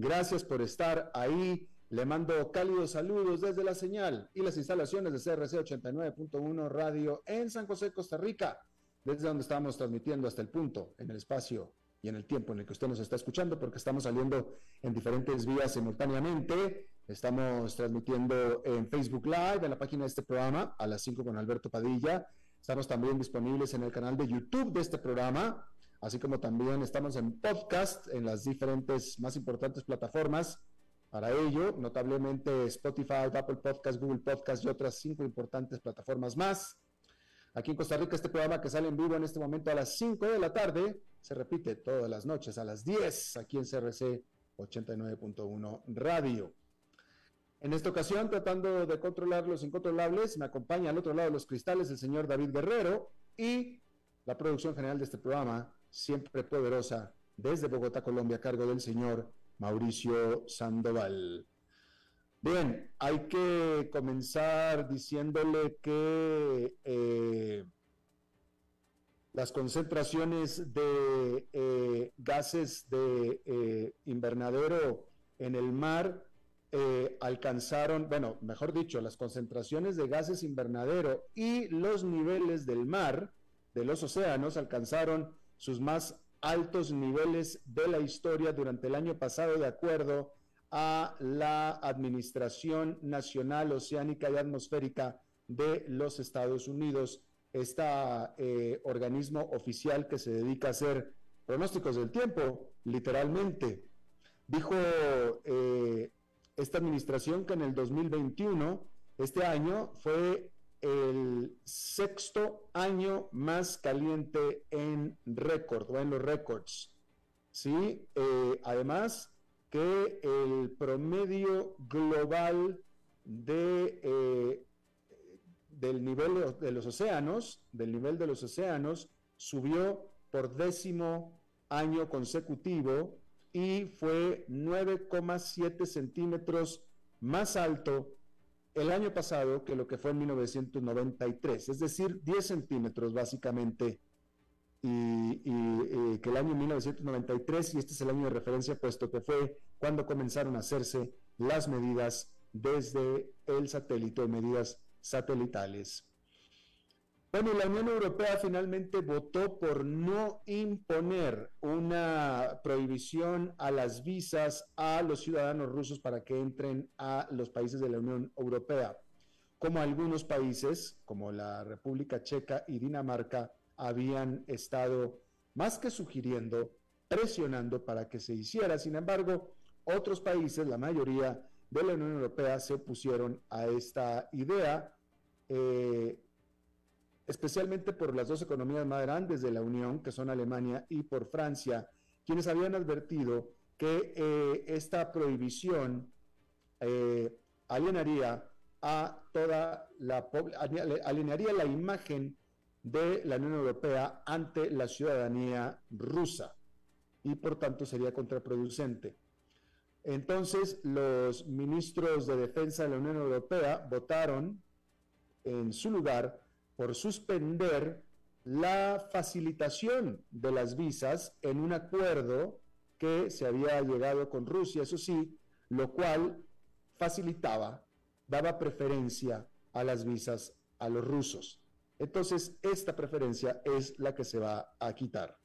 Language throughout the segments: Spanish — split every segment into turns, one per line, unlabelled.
Gracias por estar ahí. Le mando cálidos saludos desde la señal y las instalaciones de CRC 89.1 Radio en San José, Costa Rica, desde donde estamos transmitiendo hasta el punto, en el espacio y en el tiempo en el que usted nos está escuchando, porque estamos saliendo en diferentes vías simultáneamente. Estamos transmitiendo en Facebook Live, en la página de este programa, a las 5 con Alberto Padilla. Estamos también disponibles en el canal de YouTube de este programa así como también estamos en podcast en las diferentes más importantes plataformas. Para ello, notablemente Spotify, Apple Podcast, Google Podcast y otras cinco importantes plataformas más. Aquí en Costa Rica, este programa que sale en vivo en este momento a las 5 de la tarde, se repite todas las noches a las 10 aquí en CRC 89.1 Radio. En esta ocasión, tratando de controlar los incontrolables, me acompaña al otro lado de los cristales el señor David Guerrero y la producción general de este programa, siempre poderosa, desde Bogotá, Colombia, a cargo del señor Mauricio Sandoval. Bien, hay que comenzar diciéndole que eh, las concentraciones de eh, gases de eh, invernadero en el mar alcanzaron, bueno, mejor dicho, las concentraciones de gases invernadero y los niveles del mar, de los océanos, alcanzaron sus más altos niveles de la historia durante el año pasado, de acuerdo a la Administración Nacional Oceánica y Atmosférica de los Estados Unidos, este organismo oficial que se dedica a hacer pronósticos del tiempo, literalmente. Dijo eh, esta administración que en el 2021, este año, fue el sexto año más caliente en récord o en los récords. ¿sí? Eh, además que el promedio global de, eh, del nivel de los océanos, del nivel de los océanos, subió por décimo año consecutivo y fue 9,7 centímetros más alto el año pasado que lo que fue en 1993, es decir, 10 centímetros básicamente, y, que el año 1993, y este es el año de referencia, puesto que fue cuando comenzaron a hacerse las medidas desde el satélite, medidas satelitales. Bueno, la Unión Europea finalmente votó por no imponer una prohibición a las visas a los ciudadanos rusos para que entren a los países de la Unión Europea, como algunos países, como la República Checa y Dinamarca, habían estado más que sugiriendo, presionando para que se hiciera. Sin embargo, otros países, la mayoría de la Unión Europea, se opusieron a esta idea. Eh, especialmente por las dos economías más grandes de la Unión, que son Alemania y por Francia, quienes habían advertido que eh, esta prohibición eh, alienaría a toda la alienaría la imagen de la Unión Europea ante la ciudadanía rusa y por tanto sería contraproducente. Entonces, los ministros de defensa de la Unión Europea votaron en su lugar por suspender la facilitación de las visas en un acuerdo que se había llegado con Rusia, eso sí, lo cual facilitaba, daba preferencia a las visas a los rusos. Entonces, esta preferencia es la que se va a quitar.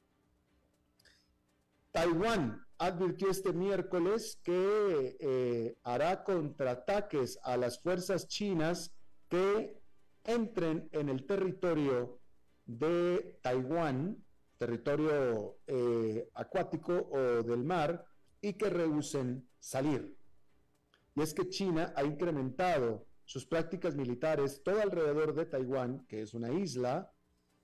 Taiwán advirtió este miércoles que eh, hará contraataques a las fuerzas chinas que entren en el territorio de Taiwán, territorio eh, acuático o del mar, y que rehúsen salir. Y es que China ha incrementado sus prácticas militares todo alrededor de Taiwán, que es una isla,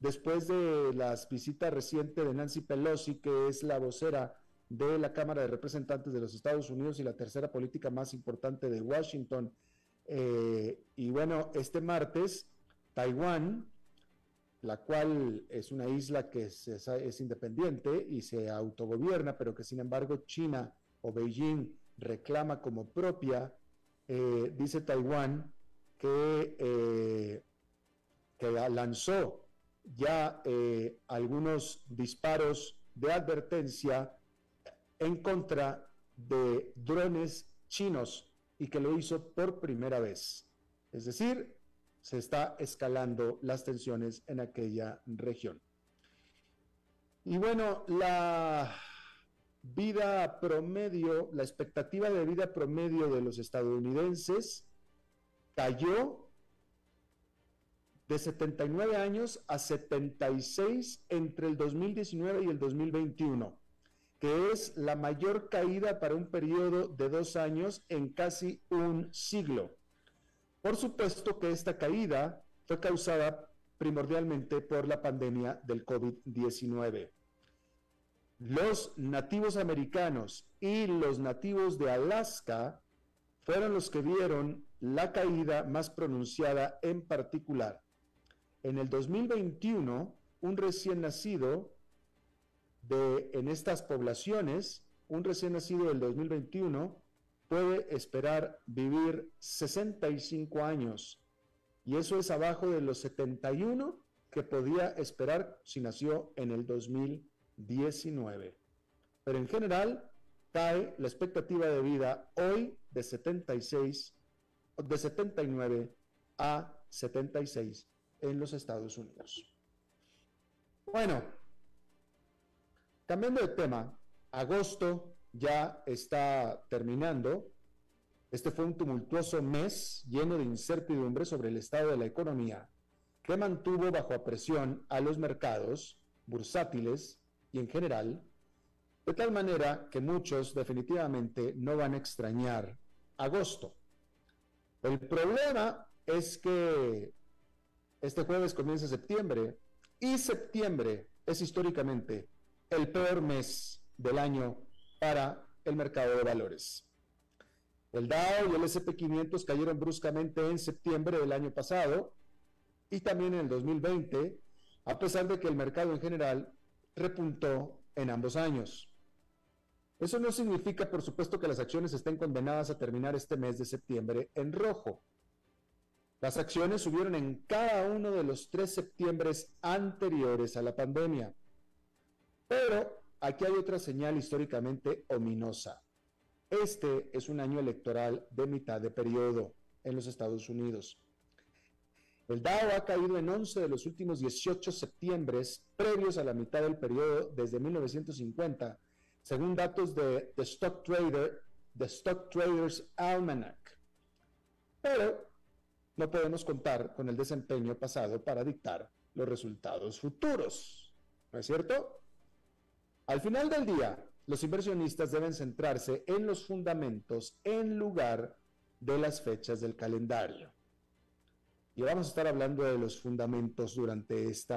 después de las visitas recientes de Nancy Pelosi, que es la vocera de la Cámara de Representantes de los Estados Unidos y la tercera política más importante de Washington. Eh, y bueno, este martes, Taiwán, la cual es una isla que es, independiente y se autogobierna, pero que sin embargo China o Beijing reclama como propia, eh, dice Taiwán que, eh, que lanzó ya algunos disparos de advertencia en contra de drones chinos y que lo hizo por primera vez. Es decir, se está escalando las tensiones en aquella región. Y bueno, la vida promedio, la expectativa de vida promedio de los estadounidenses cayó de 79 años a 76 entre el 2019 y el 2021 que es la mayor caída para un periodo de dos años en casi un siglo. Por supuesto que esta caída fue causada primordialmente por la pandemia del COVID-19. Los nativos americanos y los nativos de Alaska fueron los que vieron la caída más pronunciada en particular. En el 2021, un recién nacido de, en estas poblaciones, un recién nacido del 2021 puede esperar vivir 65 años y eso es abajo de los 71 que podía esperar si nació en el 2019. Pero en general cae la expectativa de vida hoy de 76 de 79 a 76 en los Estados Unidos. Bueno, Cambiando de tema, agosto ya está terminando. Este fue un tumultuoso mes lleno de incertidumbre sobre el estado de la economía que mantuvo bajo presión a los mercados bursátiles y en general, de tal manera que muchos definitivamente no van a extrañar agosto. El problema es que este jueves comienza septiembre y septiembre es históricamente el peor mes del año para el mercado de valores. El Dow y el SP500 cayeron bruscamente en septiembre del año pasado y también en el 2020, a pesar de que el mercado en general repuntó en ambos años. Eso no significa, por supuesto, que las acciones estén condenadas a terminar este mes de septiembre en rojo. Las acciones subieron en cada uno de los tres septiembres anteriores a la pandemia. Pero aquí hay otra señal históricamente ominosa. Este es un año electoral de mitad de periodo en los Estados Unidos. El Dow ha caído en 11 de los últimos 18 septiembres previos a la mitad del periodo desde 1950, según datos de The Stock Trader, The Stock Traders Almanac. Pero no podemos contar con el desempeño pasado para dictar los resultados futuros. ¿No es cierto? Al final del día, los inversionistas deben centrarse en los fundamentos en lugar de las fechas del calendario. Y vamos a estar hablando de los fundamentos durante este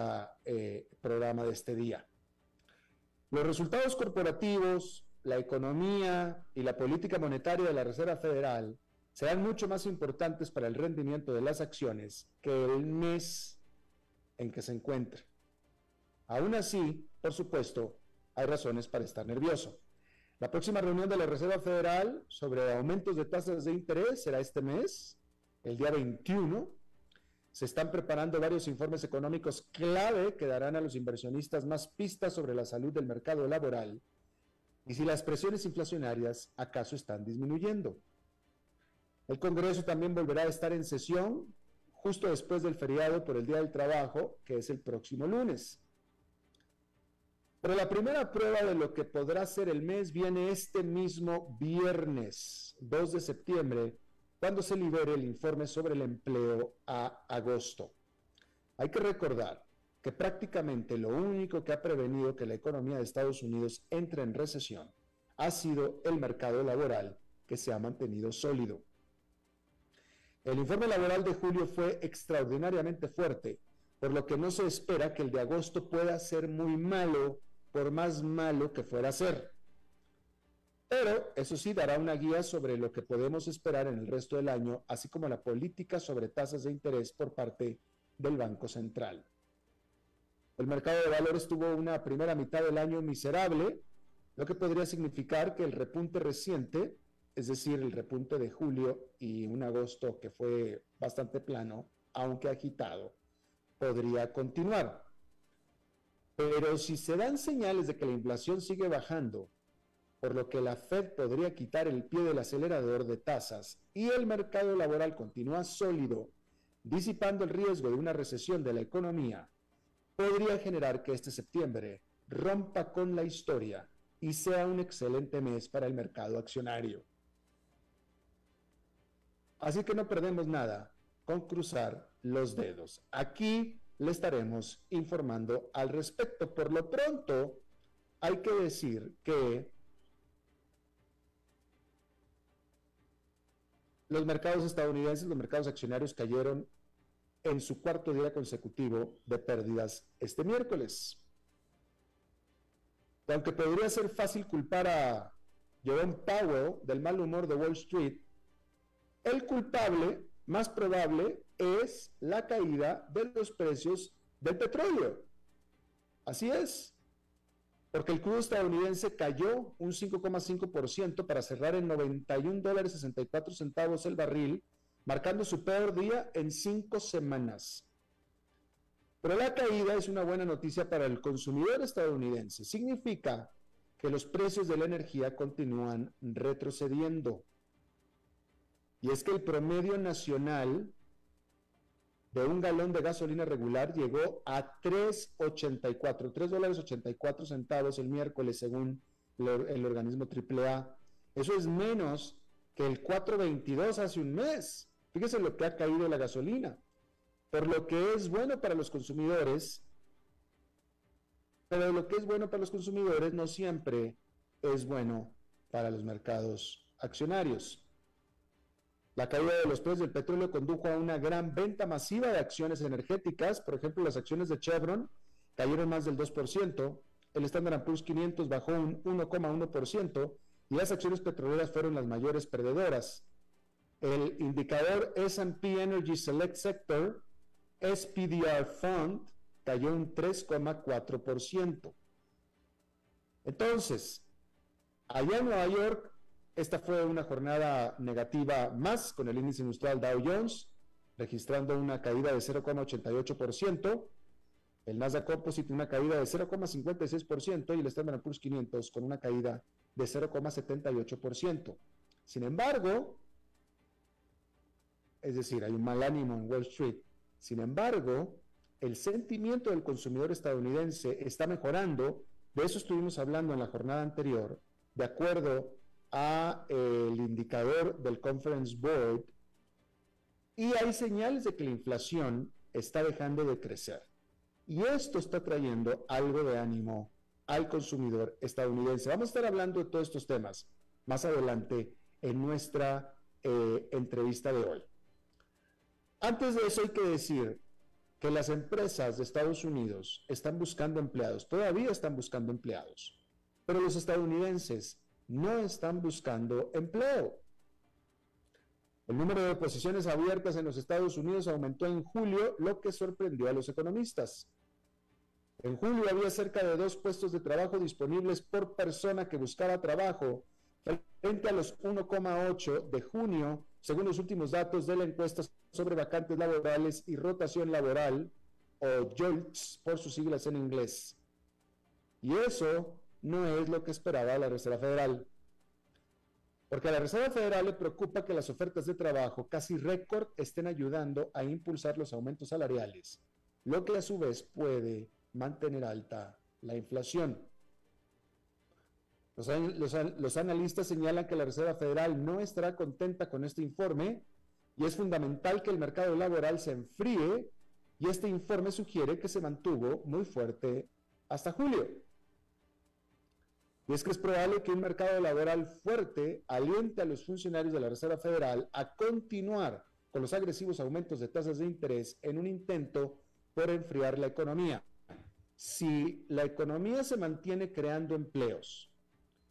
programa de este día. Los resultados corporativos, la economía y la política monetaria de la Reserva Federal serán mucho más importantes para el rendimiento de las acciones que el mes en que se encuentre. Aún así, por supuesto, hay razones para estar nervioso. La próxima reunión de la Reserva Federal sobre aumentos de tasas de interés será este mes, el día 21. Se están preparando varios informes económicos clave que darán a los inversionistas más pistas sobre la salud del mercado laboral. y si las presiones inflacionarias acaso están disminuyendo. El Congreso también volverá a estar en sesión justo después del feriado por el Día del Trabajo, que es el próximo lunes. Pero la primera prueba de lo que podrá ser el mes viene este mismo viernes, 2 de septiembre, cuando se libere el informe sobre el empleo a agosto. Hay que recordar que prácticamente lo único que ha prevenido que la economía de Estados Unidos entre en recesión ha sido el mercado laboral que se ha mantenido sólido. El informe laboral de julio fue extraordinariamente fuerte, por lo que no se espera que el de agosto pueda ser muy malo, por más malo que fuera a ser. Pero eso sí dará una guía sobre lo que podemos esperar en el resto del año, así como la política sobre tasas de interés por parte del Banco Central. El mercado de valores tuvo una primera mitad del año miserable, lo que podría significar que el repunte reciente es decir, el repunte de julio y un agosto que fue bastante plano, aunque agitado, podría continuar. Pero si se dan señales de que la inflación sigue bajando, por lo que la Fed podría quitar el pie del acelerador de tasas y el mercado laboral continúa sólido, disipando el riesgo de una recesión de la economía, podría generar que este septiembre rompa con la historia y sea un excelente mes para el mercado accionario. Así que no perdemos nada con cruzar los dedos. Aquí le estaremos informando al respecto. Por lo pronto, hay que decir que los mercados estadounidenses, los mercados accionarios cayeron en su cuarto día consecutivo de pérdidas este miércoles. Aunque podría ser fácil culpar a Jerome Powell del mal humor de Wall Street, el culpable más probable es la caída de los precios del petróleo. Así es, porque el crudo estadounidense cayó un 5,5% para cerrar en 91 dólares 64 centavos el barril, marcando su peor día en cinco semanas. Pero la caída es una buena noticia para el consumidor estadounidense. Significa que los precios de la energía continúan retrocediendo. Y es que el promedio nacional de un galón de gasolina regular llegó a 3.84, 3 dólares 84 centavos el miércoles según el organismo AAA. Eso es menos que el 4.22 hace un mes. Fíjese lo que ha caído la gasolina. Por lo que es bueno para los consumidores, pero lo que es bueno para los consumidores no siempre es bueno para los mercados accionarios. La caída de los precios del petróleo condujo a una gran venta masiva de acciones energéticas. Por ejemplo, las acciones de Chevron cayeron más del 2%, el Standard Poor's 500 bajó un 1,1% y las acciones petroleras fueron las mayores perdedoras. El indicador S&P Energy Select Sector, SPDR Fund, cayó un 3,4%. Entonces, allá en Nueva York, esta fue una jornada negativa más con el índice industrial Dow Jones, registrando una caída de 0,88%, el Nasdaq Composite una caída de 0,56% y el Standard Poor's 500 con una caída de 0,78%. Sin embargo, es decir, hay un mal ánimo en Wall Street. Sin embargo, el sentimiento del consumidor estadounidense está mejorando. De eso estuvimos hablando en la jornada anterior, de acuerdo a el indicador del Conference Board y hay señales de que la inflación está dejando de crecer. Y esto está trayendo algo de ánimo al consumidor estadounidense. Vamos a estar hablando de todos estos temas más adelante en nuestra eh, entrevista de hoy. Antes de eso hay que decir que las empresas de Estados Unidos están buscando empleados, todavía están buscando empleados, pero los estadounidenses no están buscando empleo. El número de posiciones abiertas en los Estados Unidos aumentó en julio, lo que sorprendió a los economistas. En julio había cerca de dos puestos de trabajo disponibles por persona que buscara trabajo, frente a los 1,8 de junio, según los últimos datos de la encuesta sobre vacantes laborales y rotación laboral, o JOLTS por sus siglas en inglés. Y eso no es lo que esperaba la Reserva Federal. Porque a la Reserva Federal le preocupa que las ofertas de trabajo casi récord estén ayudando a impulsar los aumentos salariales, lo que a su vez puede mantener alta la inflación. Los, analistas señalan que la Reserva Federal no estará contenta con este informe y es fundamental que el mercado laboral se enfríe y este informe sugiere que se mantuvo muy fuerte hasta julio. Y es que es probable que un mercado laboral fuerte aliente a los funcionarios de la Reserva Federal a continuar con los agresivos aumentos de tasas de interés en un intento por enfriar la economía. Si la economía se mantiene creando empleos,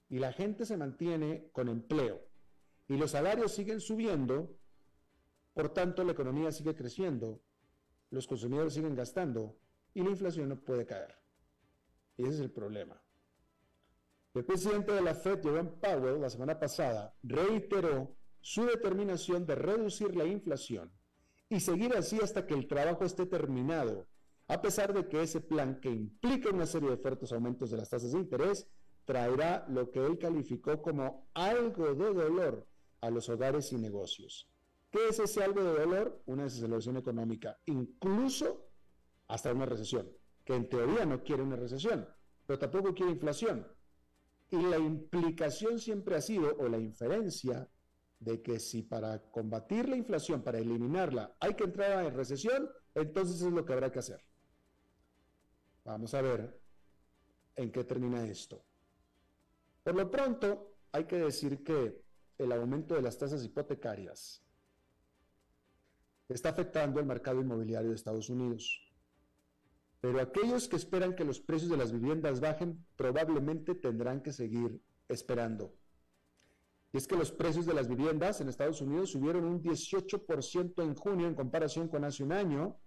y la gente se mantiene con empleo y los salarios siguen subiendo, por tanto la economía sigue creciendo, los consumidores siguen gastando y la inflación no puede caer. Ese es el problema. El presidente de la Fed, Jerome Powell, la semana pasada, reiteró su determinación de reducir la inflación y seguir así hasta que el trabajo esté terminado, a pesar de que ese plan, que implica una serie de fuertes aumentos de las tasas de interés, traerá lo que él calificó como algo de dolor a los hogares y negocios. ¿Qué es ese algo de dolor? Una desaceleración económica, incluso hasta una recesión, que en teoría no quiere una recesión, pero tampoco quiere inflación. Y la implicación siempre ha sido, o la inferencia, de que si para combatir la inflación, para eliminarla, hay que entrar en recesión, entonces es lo que habrá que hacer. Vamos a ver en qué termina esto. Por lo pronto, hay que decir que el aumento de las tasas hipotecarias está afectando el mercado inmobiliario de Estados Unidos. Pero aquellos que esperan que los precios de las viviendas bajen probablemente tendrán que seguir esperando. Y es que los precios de las viviendas en Estados Unidos subieron un 18% en junio en comparación con hace un año,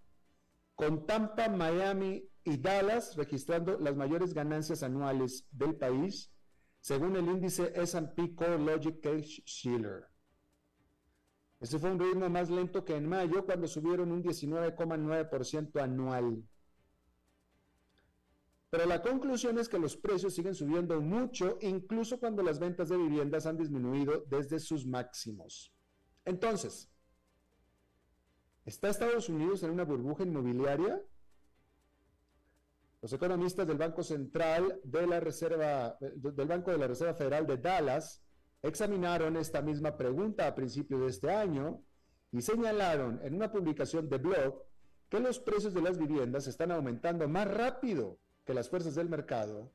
con Tampa, Miami y Dallas registrando las mayores ganancias anuales del país según el índice S&P Core Logic Case Shiller. Este fue un ritmo más lento que en mayo, cuando subieron un 19,9% anual. Pero la conclusión es que los precios siguen subiendo mucho, incluso cuando las ventas de viviendas han disminuido desde sus máximos. Entonces, ¿está Estados Unidos en una burbuja inmobiliaria? Los economistas del Banco Central de la Reserva, del Banco de la Reserva Federal de Dallas examinaron esta misma pregunta a principios de este año y señalaron en una publicación de blog que los precios de las viviendas están aumentando más rápido que las fuerzas del mercado,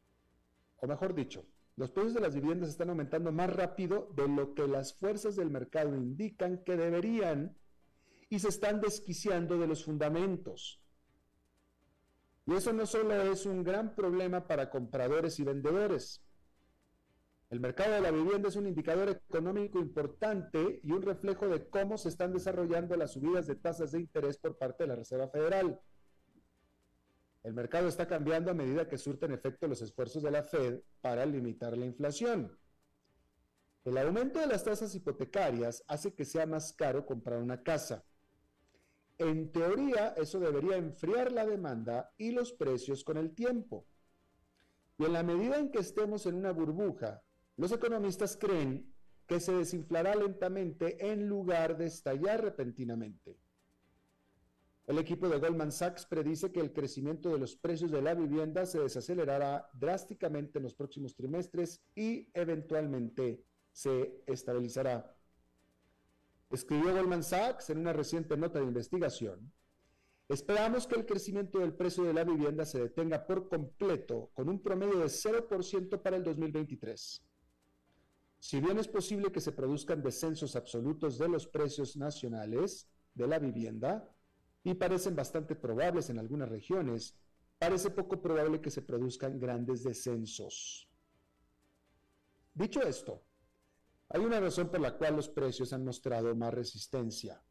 o mejor dicho, los precios de las viviendas están aumentando más rápido de lo que las fuerzas del mercado indican que deberían y se están desquiciando de los fundamentos. Y eso no solo es un gran problema para compradores y vendedores. El mercado de la vivienda es un indicador económico importante y un reflejo de cómo se están desarrollando las subidas de tasas de interés por parte de la Reserva Federal. El mercado está cambiando a medida que surten efecto los esfuerzos de la Fed para limitar la inflación. El aumento de las tasas hipotecarias hace que sea más caro comprar una casa. En teoría, eso debería enfriar la demanda y los precios con el tiempo. Y en la medida en que estemos en una burbuja, los economistas creen que se desinflará lentamente en lugar de estallar repentinamente. El equipo de Goldman Sachs predice que el crecimiento de los precios de la vivienda se desacelerará drásticamente en los próximos trimestres y eventualmente se estabilizará. Escribió Goldman Sachs en una reciente nota de investigación. Esperamos que el crecimiento del precio de la vivienda se detenga por completo con un promedio de 0% para el 2023. Si bien es posible que se produzcan descensos absolutos de los precios nacionales de la vivienda, y parecen bastante probables en algunas regiones, parece poco probable que se produzcan grandes descensos. Dicho esto, hay una razón por la cual los precios han mostrado más resistencia,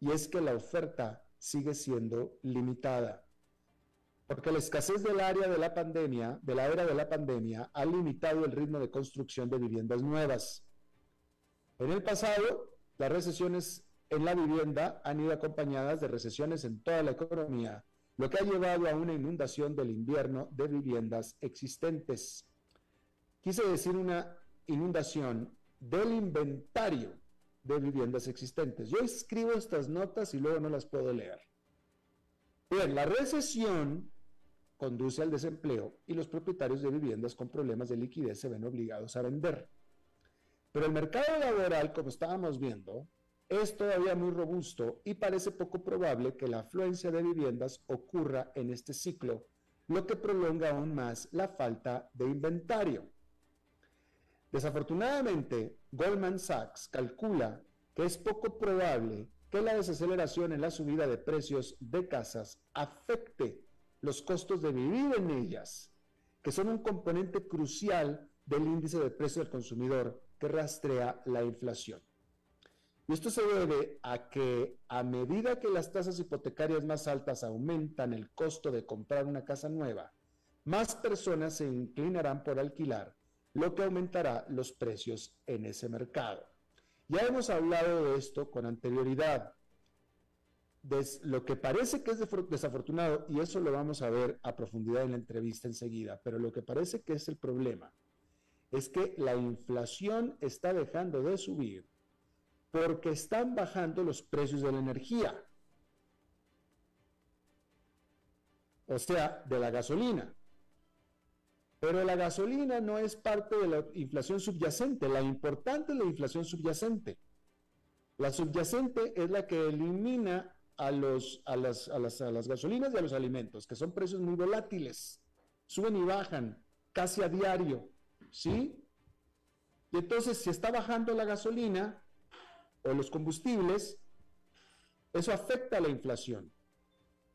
y es que la oferta sigue siendo limitada. Porque la escasez del área de la pandemia, de la era de la pandemia, ha limitado el ritmo de construcción de viviendas nuevas. En el pasado, las recesiones en la vivienda han ido acompañadas de recesiones en toda la economía, lo que ha llevado a una inundación del invierno de viviendas existentes. quise decir una inundación del inventario de viviendas existentes. Yo escribo estas notas y luego no las puedo leer. Bien, la recesión conduce al desempleo y los propietarios de viviendas con problemas de liquidez se ven obligados a vender. Pero el mercado laboral, como estábamos viendo, es todavía muy robusto y parece poco probable que la afluencia de viviendas ocurra en este ciclo, lo que prolonga aún más la falta de inventario. Desafortunadamente, Goldman Sachs calcula que es poco probable que la desaceleración en la subida de precios de casas afecte los costos de vivir en ellas, que son un componente crucial del índice de precio del consumidor que rastrea la inflación. Y esto se debe a que a medida que las tasas hipotecarias más altas aumentan el costo de comprar una casa nueva, más personas se inclinarán por alquilar, lo que aumentará los precios en ese mercado. Ya hemos hablado de esto con anterioridad. lo que parece que es desafortunado, y eso lo vamos a ver a profundidad en la entrevista enseguida, pero lo que parece que es el problema es que la inflación está dejando de subir porque están bajando los precios de la energía. O sea, de la gasolina. Pero la gasolina no es parte de la inflación subyacente. La importante es la inflación subyacente. La subyacente es la que elimina a, los, a, las, a, las, a las gasolinas y a los alimentos, que son precios muy volátiles. Suben y bajan casi a diario. ¿Sí? Y entonces, si está bajando la gasolina, o los combustibles, eso afecta a la inflación.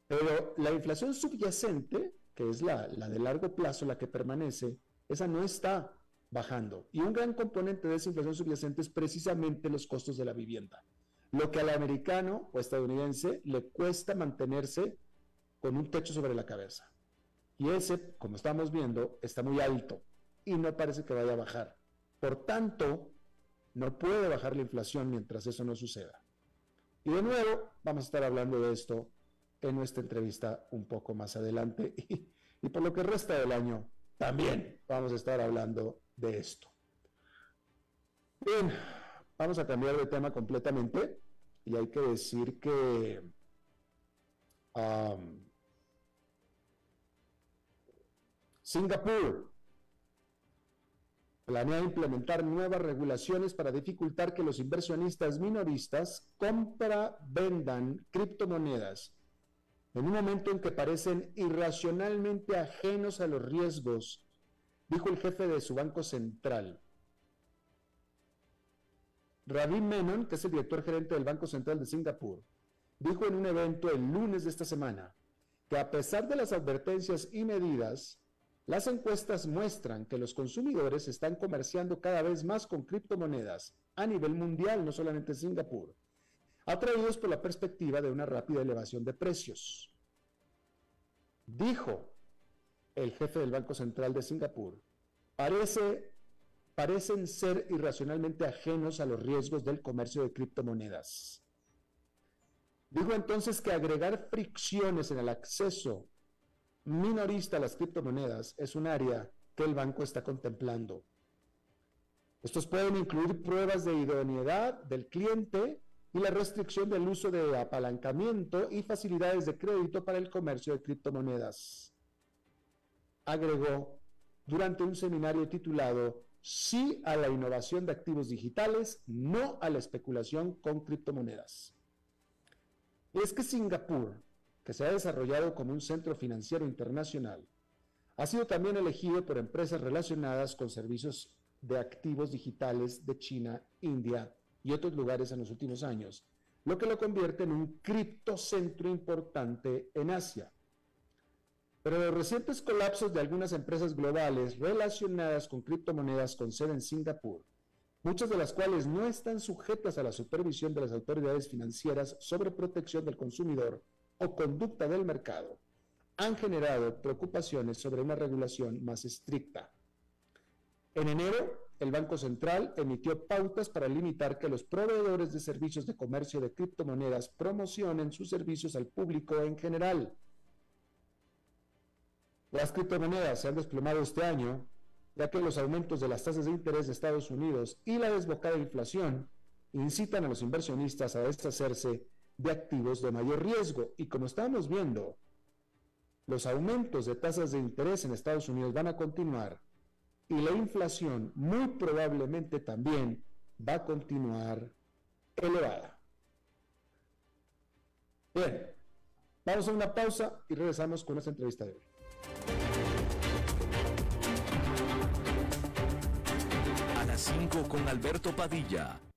Pero la inflación subyacente, que es la, la de largo plazo, la que permanece, esa no está bajando. Y un gran componente de esa inflación subyacente es precisamente los costos de la vivienda. Lo que al americano o estadounidense le cuesta mantenerse con un techo sobre la cabeza. Y ese, como estamos viendo, está muy alto y no parece que vaya a bajar. Por tanto, no puede bajar la inflación mientras eso no suceda. Y de nuevo, vamos a estar hablando de esto en nuestra entrevista un poco más adelante. Y, por lo que resta del año, también vamos a estar hablando de esto. Bien, vamos a cambiar de tema completamente. Y hay que decir que Singapur planea implementar nuevas regulaciones para dificultar que los inversionistas minoristas compra, vendan criptomonedas en un momento en que parecen irracionalmente ajenos a los riesgos, dijo el jefe de su banco central. Ravi Menon, que es el director gerente del Banco Central de Singapur, dijo en un evento el lunes de esta semana que a pesar de las advertencias y medidas, las encuestas muestran que los consumidores están comerciando cada vez más con criptomonedas a nivel mundial, no solamente en Singapur, atraídos por la perspectiva de una rápida elevación de precios. Dijo el jefe del Banco Central de Singapur, parece, parecen ser irracionalmente ajenos a los riesgos del comercio de criptomonedas. Dijo entonces que agregar fricciones en el acceso minorista a las criptomonedas es un área que el banco está contemplando. Estos pueden incluir pruebas de idoneidad del cliente y la restricción del uso de apalancamiento y facilidades de crédito para el comercio de criptomonedas. Agregó durante un seminario titulado Sí a la innovación de activos digitales, no a la especulación con criptomonedas. es que Singapur que se ha desarrollado como un centro financiero internacional, ha sido también elegido por empresas relacionadas con servicios de activos digitales de China, India y otros lugares en los últimos años, lo que lo convierte en un criptocentro importante en Asia. Pero los recientes colapsos de algunas empresas globales relacionadas con criptomonedas con sede en Singapur, muchas de las cuales no están sujetas a la supervisión de las autoridades financieras sobre protección del consumidor, o conducta del mercado han generado preocupaciones sobre una regulación más estricta. En enero, el Banco Central emitió pautas para limitar que los proveedores de servicios de comercio de criptomonedas promocionen sus servicios al público en general. Las criptomonedas se han desplomado este año ya que los aumentos de las tasas de interés de Estados Unidos y la desbocada inflación incitan a los inversionistas a deshacerse de activos de mayor riesgo. Y como estamos viendo, los aumentos de tasas de interés en Estados Unidos van a continuar y la inflación muy probablemente también va a continuar elevada. Bien, vamos a una pausa y regresamos con esta entrevista de hoy.
A las 5 con Alberto Padilla,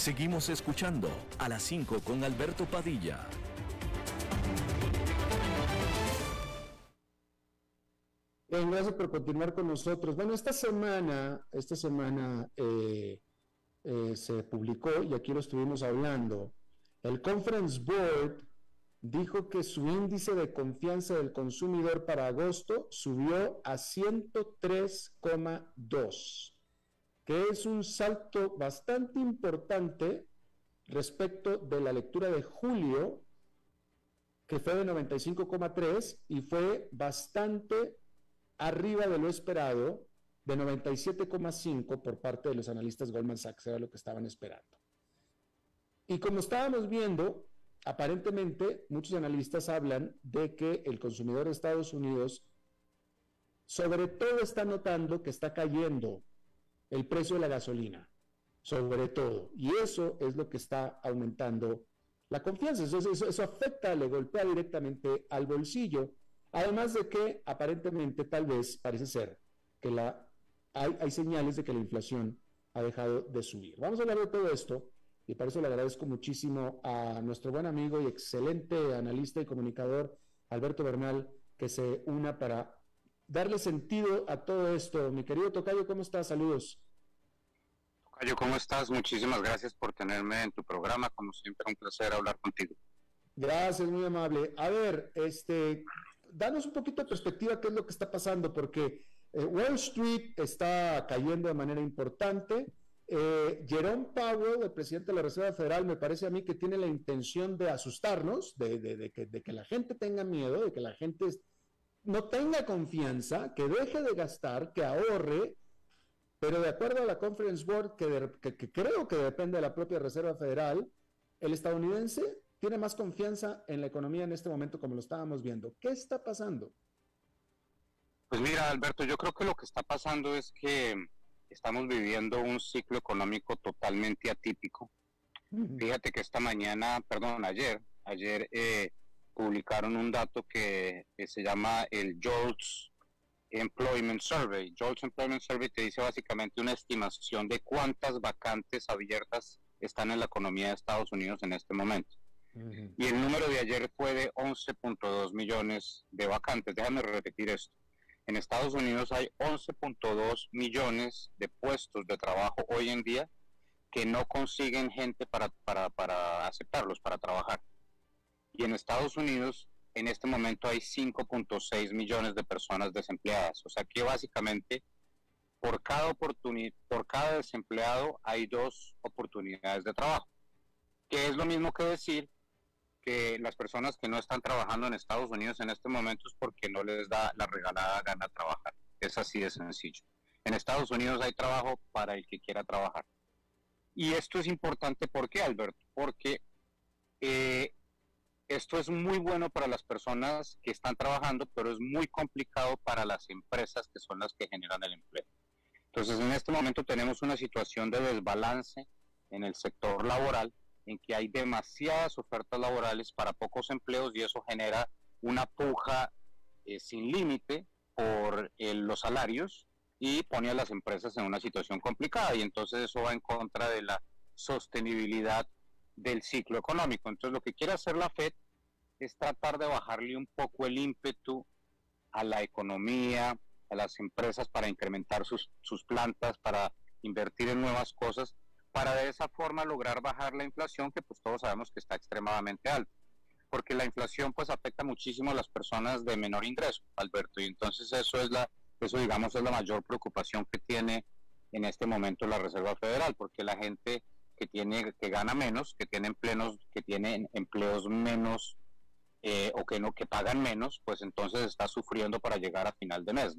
Seguimos escuchando a las 5 con Alberto Padilla.
Bien, gracias por continuar con nosotros. Bueno, esta semana, esta semana eh, eh, se publicó, y aquí lo estuvimos hablando, el Conference Board dijo que su índice de confianza del consumidor para agosto subió a 103,2 que es un salto bastante importante respecto de la lectura de julio, que fue de 95,3 y fue bastante arriba de lo esperado, de 97,5 por parte de los analistas Goldman Sachs, era lo que estaban esperando. Y como estábamos viendo, aparentemente muchos analistas hablan de que el consumidor de Estados Unidos sobre todo está notando que está cayendo el precio de la gasolina, sobre todo. Y eso es lo que está aumentando la confianza. Eso, afecta, le golpea directamente al bolsillo. Además de que aparentemente, tal vez, parece ser que la, hay, hay señales de que la inflación ha dejado de subir. Vamos a hablar de todo esto y para eso le agradezco muchísimo a nuestro buen amigo y excelente analista y comunicador Alberto Bernal que se una para darle sentido a todo esto. Mi querido Tocayo, ¿cómo estás? Saludos.
Tocayo, ¿cómo estás? Muchísimas gracias por tenerme en tu programa. Como siempre, un placer hablar contigo.
Gracias, muy amable. A ver, este, danos un poquito de perspectiva qué es lo que está pasando, porque eh, Wall Street está cayendo de manera importante. Eh, Jerome Powell, el presidente de la Reserva Federal, me parece a mí que tiene la intención de asustarnos, de, que, de que la gente tenga miedo, de que la gente no tenga confianza, que deje de gastar, que ahorre, pero de acuerdo a la Conference Board, que, creo que depende de la propia Reserva Federal, el estadounidense tiene más confianza en la economía en este momento como lo estábamos viendo. ¿Qué está pasando?
Pues mira, Alberto, yo creo que lo que está pasando es que estamos viviendo un ciclo económico totalmente atípico. Fíjate que esta mañana, perdón, ayer, ayer eh, publicaron un dato que, se llama el George Employment Survey. George Employment Survey te dice básicamente una estimación de cuántas vacantes abiertas están en la economía de Estados Unidos en este momento. Y el número de ayer fue de 11.2 millones de vacantes. Déjame repetir esto. En Estados Unidos hay 11.2 millones de puestos de trabajo hoy en día que no consiguen gente para, para, para aceptarlos, para trabajar. Y en Estados Unidos, en este momento hay 5.6 millones de personas desempleadas. O sea que básicamente por cada, oportunidad, por cada desempleado hay dos oportunidades de trabajo, que es lo mismo que decir que las personas que no están trabajando en Estados Unidos en este momento es porque no les da la regalada gana trabajar. Es así de sencillo. En Estados Unidos hay trabajo para el que quiera trabajar. Y esto es importante, ¿por qué, Alberto? Porque eh, esto es muy bueno para las personas que están trabajando, pero es muy complicado para las empresas que son las que generan el empleo. Entonces, en este momento tenemos una situación de desbalance en el sector laboral, en que hay demasiadas ofertas laborales para pocos empleos y eso genera una puja eh, sin límite por eh, los salarios y pone a las empresas en una situación complicada y entonces eso va en contra de la sostenibilidad del ciclo económico. Entonces lo que quiere hacer la Fed es tratar de bajarle un poco el ímpetu a la economía, a las empresas para incrementar sus, sus plantas, para invertir en nuevas cosas, para de esa forma lograr bajar la inflación que pues todos sabemos que está extremadamente alta. Porque la inflación pues afecta muchísimo a las personas de menor ingreso, Alberto, y entonces eso es la eso, digamos, es la mayor preocupación que tiene en este momento la Reserva Federal, porque la gente que tiene que gana menos, que tiene empleos, que tienen empleos menos eh, o que no que pagan menos, pues entonces está sufriendo para llegar a final de mes.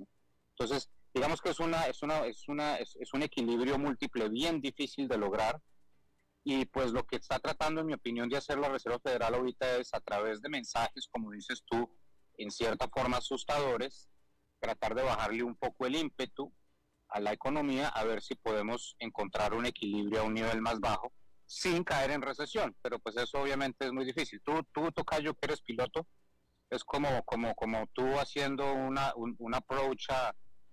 Entonces, digamos que es una es una es una es, es un equilibrio múltiple bien difícil de lograr y pues lo que está tratando, en mi opinión, de hacer la Reserva Federal ahorita es a través de mensajes, como dices tú, en cierta forma asustadores, tratar de bajarle un poco el ímpetu a la economía a ver si podemos encontrar un equilibrio a un nivel más bajo sin caer en recesión, pero pues eso obviamente es muy difícil. Tú, tú Tocayo, que eres piloto, es como, como, como tú haciendo una, un, approach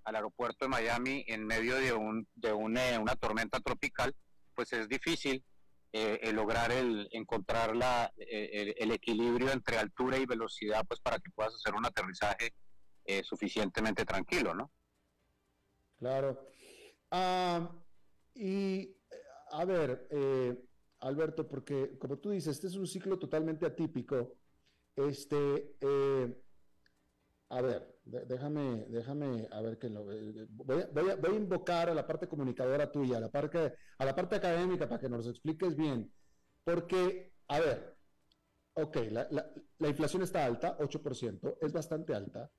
al aeropuerto de Miami en medio de, un, de eh, una tormenta tropical, pues es difícil eh, lograr el encontrar la, eh, el, equilibrio entre altura y velocidad pues para que puedas hacer un aterrizaje eh, suficientemente tranquilo, ¿no?
Claro. Ah, y a ver, eh, Alberto, porque como tú dices, este es un ciclo totalmente atípico. Este, eh, a ver, déjame, déjame, a ver que lo voy, voy, a, voy, a, invocar a la parte comunicadora tuya, a la parte, a la parte académica para que nos expliques bien. Porque, a ver, ok, la, la inflación está alta, 8%, es bastante alta.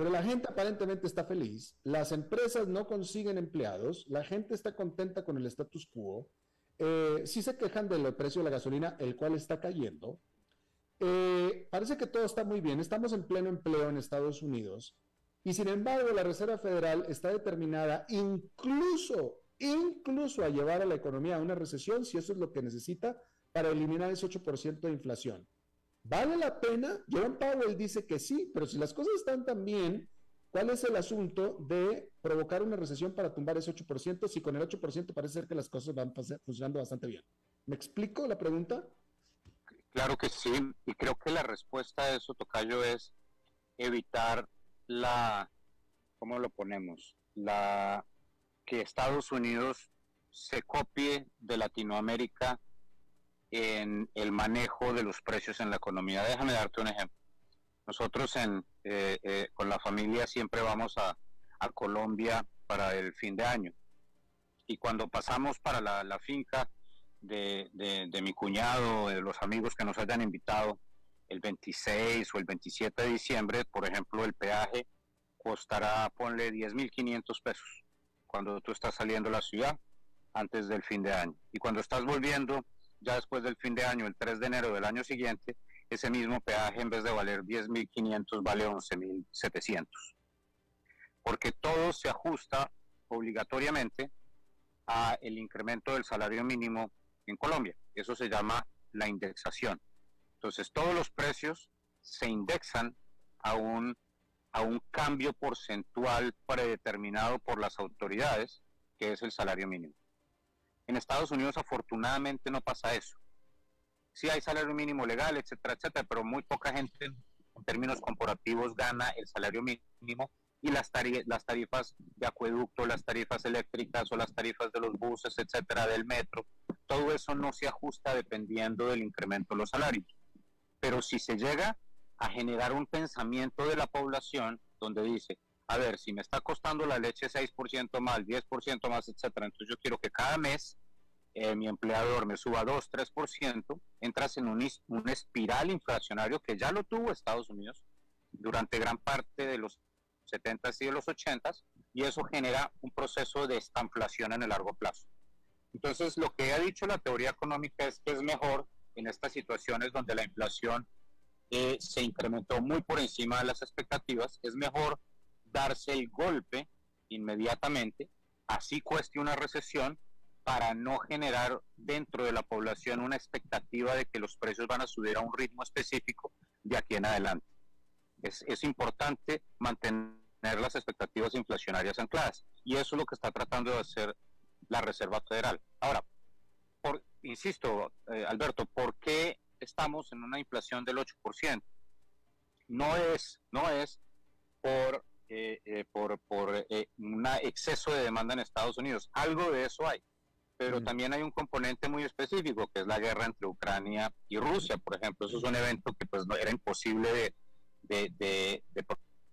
Pero la gente aparentemente está feliz, las empresas no consiguen empleados, la gente está contenta con el status quo, eh, sí se quejan del precio de la gasolina, el cual está cayendo. Eh, parece que todo está muy bien, estamos en pleno empleo en Estados Unidos y sin embargo la Reserva Federal está determinada incluso, incluso a llevar a la economía a una recesión si eso es lo que necesita para eliminar ese 8% de inflación. ¿Vale la pena? Jerome Powell dice que sí, pero si las cosas están tan bien, ¿cuál es el asunto de provocar una recesión para tumbar ese 8% si con el 8% parece ser que las cosas van funcionando bastante bien? ¿Me explico la pregunta?
Claro que sí, y creo que la respuesta a eso, Tocayo, es evitar la, ¿cómo lo ponemos? La que Estados Unidos se copie de Latinoamérica en el manejo de los precios en la economía. Déjame darte un ejemplo. Nosotros en, eh, eh, con la familia siempre vamos a, Colombia para el fin de año. Y cuando pasamos para la, finca de, de, mi cuñado, de los amigos que nos hayan invitado, el 26 o el 27 de diciembre, por ejemplo, el peaje costará, ponle 10.500 pesos cuando tú estás saliendo de la ciudad antes del fin de año. Y cuando estás volviendo, ya después del fin de año, el 3 de enero del año siguiente, ese mismo peaje en vez de valer 10.500 vale 11.700. Porque todo se ajusta obligatoriamente a el incremento del salario mínimo en Colombia. Eso se llama la indexación. Entonces todos los precios se indexan a un, a un cambio porcentual predeterminado por las autoridades, que es el salario mínimo. En Estados Unidos afortunadamente no pasa eso. Sí hay salario mínimo legal, etcétera, etcétera, pero muy poca gente en términos comparativos gana el salario mínimo y las, las tarifas de acueducto, las tarifas eléctricas o las tarifas de los buses, etcétera, del metro, todo eso no se ajusta dependiendo del incremento de los salarios. Pero si se llega a generar un pensamiento de la población donde dice, a ver, si me está costando la leche 6% más, 10% más, etcétera, entonces yo quiero que cada mes eh, mi empleador me suba 2, 3%, entras en un, espiral inflacionario que ya lo tuvo Estados Unidos durante gran parte de los 70 y de los 80 y eso genera un proceso de estanflación en el largo plazo. Entonces, lo que ha dicho la teoría económica es que es mejor en estas situaciones donde la inflación eh, se incrementó muy por encima de las expectativas, es mejor darse el golpe inmediatamente, así cueste una recesión, para no generar dentro de la población una expectativa de que los precios van a subir a un ritmo específico de aquí en adelante. Es, es importante mantener las expectativas inflacionarias ancladas y eso es lo que está tratando de hacer la Reserva Federal. Ahora, por, insisto, eh, Alberto, ¿por qué estamos en una inflación del 8%? No es, no es por, eh, eh, por, por un exceso de demanda en Estados Unidos. Algo de eso hay. Pero también hay un componente muy específico, que es la guerra entre Ucrania y Rusia, por ejemplo. Eso es un evento que pues no era imposible de, de, de, de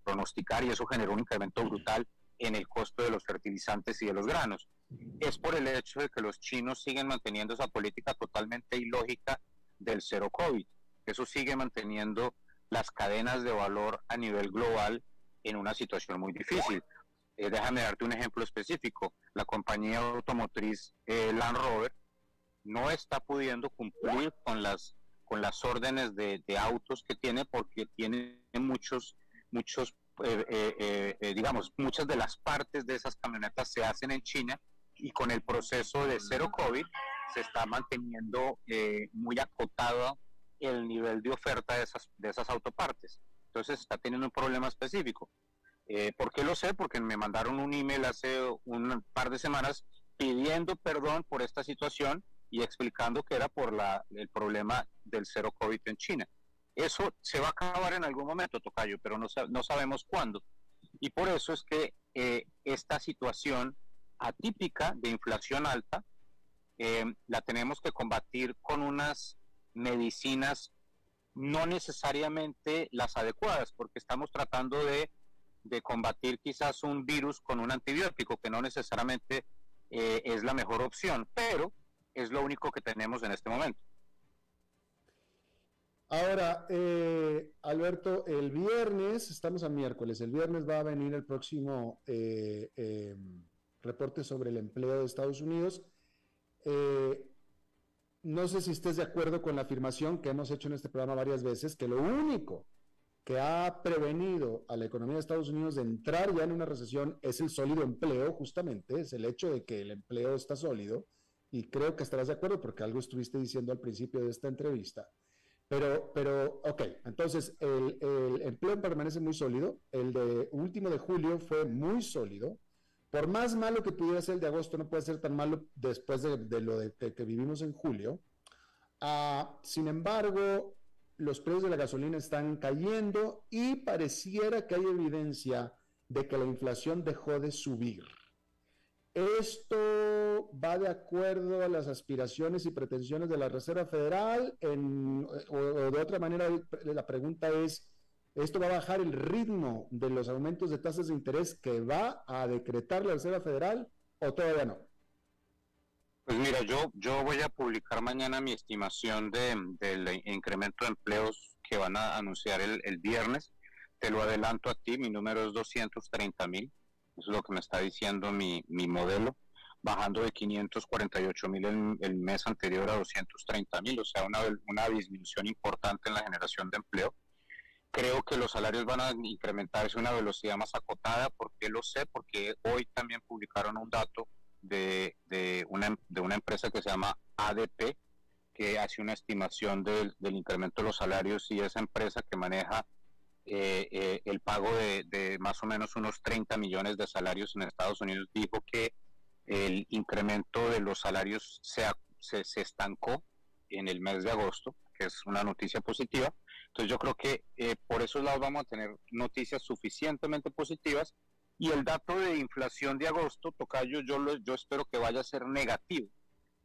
pronosticar y eso generó un incremento brutal en el costo de los fertilizantes y de los granos es por el hecho de que los chinos siguen manteniendo esa política totalmente ilógica del cero COVID. Eso sigue manteniendo las cadenas de valor a nivel global en una situación muy difícil. Eh, déjame darte un ejemplo específico. La compañía automotriz eh, Land Rover no está pudiendo cumplir con las con las órdenes de, autos que tiene porque tiene muchos muchos eh, digamos muchas de las partes de esas camionetas se hacen en China y con el proceso de cero COVID se está manteniendo muy acotado el nivel de oferta de esas, de esas autopartes. Entonces está teniendo un problema específico. Eh, ¿Por qué lo sé? Porque me mandaron un email hace un par de semanas pidiendo perdón por esta situación y explicando que era por la, el problema del cero COVID en China. Eso se va a acabar en algún momento, Tocayo, pero no, no sabemos cuándo. Y por eso es que eh, esta situación atípica de inflación alta, eh, la tenemos que combatir con unas medicinas no necesariamente las adecuadas, porque estamos tratando de, combatir quizás un virus con un antibiótico, que no necesariamente eh, es la mejor opción, pero es lo único que tenemos en este momento.
Ahora, eh, Alberto, el viernes, estamos a miércoles, el viernes va a venir el próximo em, reporte sobre el empleo de Estados Unidos. Eh, no sé si estés de acuerdo con la afirmación que hemos hecho en este programa varias veces, que lo único que ha prevenido a la economía de Estados Unidos de entrar ya en una recesión es el sólido empleo, justamente, es el hecho de que el empleo está sólido, y creo que estarás de acuerdo porque algo estuviste diciendo al principio de esta entrevista. Pero, pero, ok, entonces el, el empleo permanece muy sólido, el de último de julio fue muy sólido, por más malo que pudiera ser el de agosto, no puede ser tan malo después de, lo de, que vivimos en julio. Ah, sin embargo, los precios de la gasolina están cayendo y pareciera que hay evidencia de que la inflación dejó de subir. Esto va de acuerdo a las aspiraciones y pretensiones de la Reserva Federal, o, de otra manera la pregunta es, esto va a bajar el ritmo de los aumentos de tasas de interés que va a decretar la Reserva Federal o todavía no?
Pues mira, yo, yo voy a publicar mañana mi estimación del incremento de empleos que van a anunciar el, viernes. Te lo adelanto a ti, mi número es 230 mil, eso es lo que me está diciendo mi, modelo, bajando de 548 mil el, el, mes anterior a 230 mil, o sea, una, una disminución importante en la generación de empleo Creo que los salarios van a incrementarse a una velocidad más acotada. ¿Por qué lo sé? Porque hoy también publicaron un dato de, de, una, de una empresa que se llama ADP, que hace una estimación del, incremento de los salarios y esa empresa que maneja eh, eh, el pago de, de, más o menos unos 30 millones de salarios en Estados Unidos dijo que el incremento de los salarios se, se, se estancó en el mes de agosto, que es una noticia positiva, entonces yo creo que eh, por esos lados vamos a tener noticias suficientemente positivas y el dato de inflación de agosto, Tocayo, yo, lo, yo espero que vaya a ser negativo,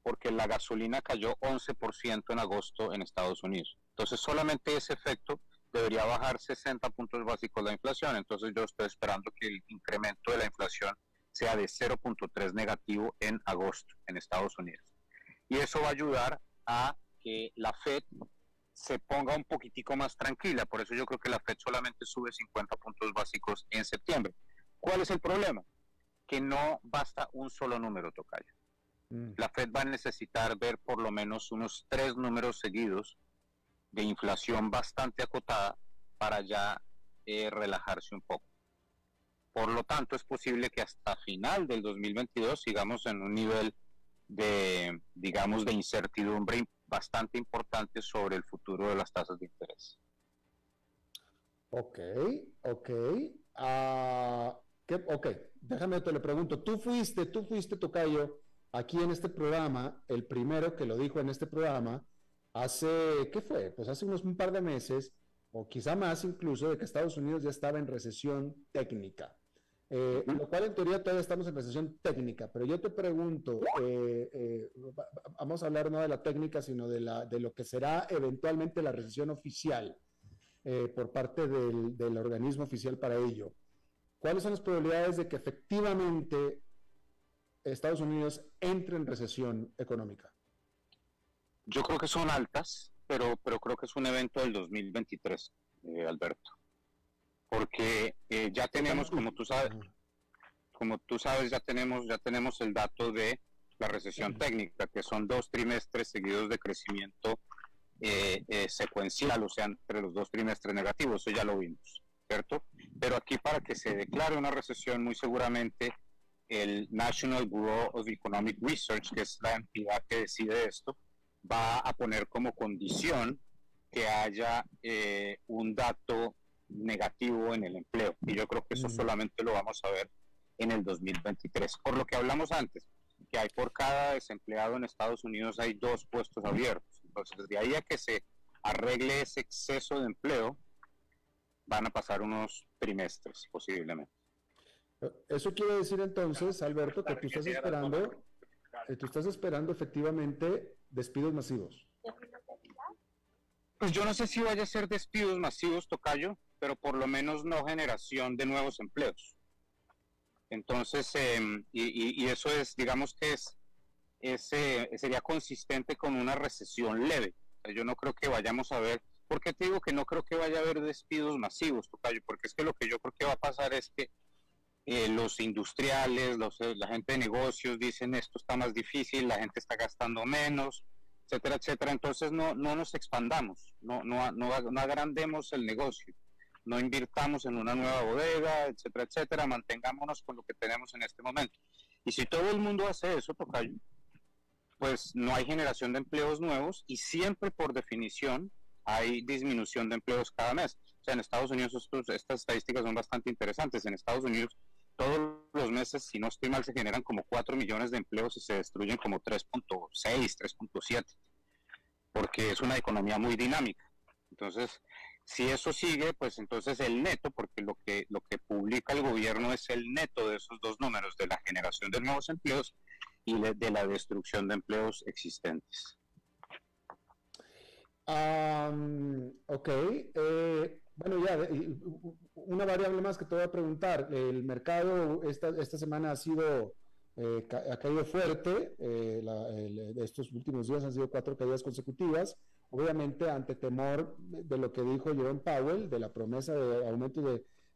porque la gasolina cayó 11% en agosto en Estados Unidos. Entonces solamente ese efecto debería bajar 60 puntos básicos la inflación. Entonces yo estoy esperando que el incremento de la inflación sea de 0.3 negativo en agosto en Estados Unidos. Y eso va a ayudar a que la Fed se ponga un poquitico más tranquila. Por eso yo creo que la Fed solamente sube 50 puntos básicos en septiembre. ¿Cuál es el problema? Que no basta un solo número, Tocayo. Mm. La Fed va a necesitar ver por lo menos unos tres números seguidos de inflación bastante acotada para ya eh, relajarse un poco. Por lo tanto, es posible que hasta final del 2022 sigamos en un nivel de, digamos, de incertidumbre bastante importante sobre el futuro de las tasas de interés.
Ok, ok. Uh, ok, déjame te lo pregunto. Tú fuiste, tú fuiste, Tocayo, aquí en este programa, el primero que lo dijo en este programa, hace, ¿qué fue? Pues hace unos un par de meses, o quizá más incluso, de que Estados Unidos ya estaba en recesión técnica. Eh, lo cual en teoría todavía estamos en recesión técnica, pero yo te pregunto, eh, eh, vamos a hablar no de la técnica, sino de, la, de lo que será eventualmente la recesión oficial por parte del, del, organismo oficial para ello. ¿Cuáles son las probabilidades de que efectivamente Estados Unidos entre en recesión económica?
Yo creo que son altas, pero, pero creo que es un evento del 2023, Alberto. Porque eh, ya tenemos, como tú sabes, como tú sabes, ya tenemos, ya tenemos el dato de la recesión técnica, que son dos trimestres seguidos de crecimiento eh, eh, secuencial, o sea, entre los dos trimestres negativos, eso ya lo vimos, ¿cierto? Pero aquí para que se declare una recesión, muy seguramente el National Bureau of Economic Research, que es la entidad que decide esto, va a poner como condición que haya un dato negativo en el empleo. Y yo creo que eso solamente lo vamos a ver en el 2023. Por lo que hablamos antes, que hay por cada desempleado en Estados Unidos hay dos puestos abiertos. Entonces, desde ahí a que se arregle ese exceso de empleo, van a pasar unos trimestres posiblemente.
Eso quiere decir entonces, Alberto, que tú estás esperando, que tú estás esperando efectivamente despidos masivos.
Pues yo no sé si vaya a ser despidos masivos, Tocayo, pero por lo menos no generación de nuevos empleos. Entonces, em, y, eso es, digamos que es, ese eh, sería consistente con una recesión leve. yo no creo que vayamos a ver, ¿por qué te digo que no creo que vaya a haber despidos masivos, Tocayo? Porque es que lo que yo creo que va a pasar es que eh, los industriales, los, eh, la gente de negocios dicen esto está más difícil, la gente está gastando menos, etcétera, etcétera. Entonces no, no nos expandamos, no, no, no, no agrandemos el negocio no invirtamos en una nueva bodega, etcétera, etcétera, mantengámonos con lo que tenemos en este momento. Y si todo el mundo hace eso, Tocayo, pues no hay generación de empleos nuevos y siempre por definición hay disminución de empleos cada mes. O sea, en Estados Unidos estas estadísticas son bastante interesantes. En Estados Unidos todos los meses, si no estoy mal, se generan como 4 millones de empleos y se destruyen como 3.6, 3.7, porque es una economía muy dinámica. Entonces, si eso sigue, pues entonces el neto, porque lo que, lo que publica el gobierno es el neto de esos dos números, de la generación de nuevos empleos y de, la destrucción de empleos existentes.
Ok, eh, bueno, ya, una variable más que te voy a preguntar. El mercado esta, esta semana ha sido, eh, ha caído fuerte, eh, estos últimos días han sido cuatro caídas consecutivas obviamente ante temor de lo que dijo Jerome Powell, de la promesa de aumento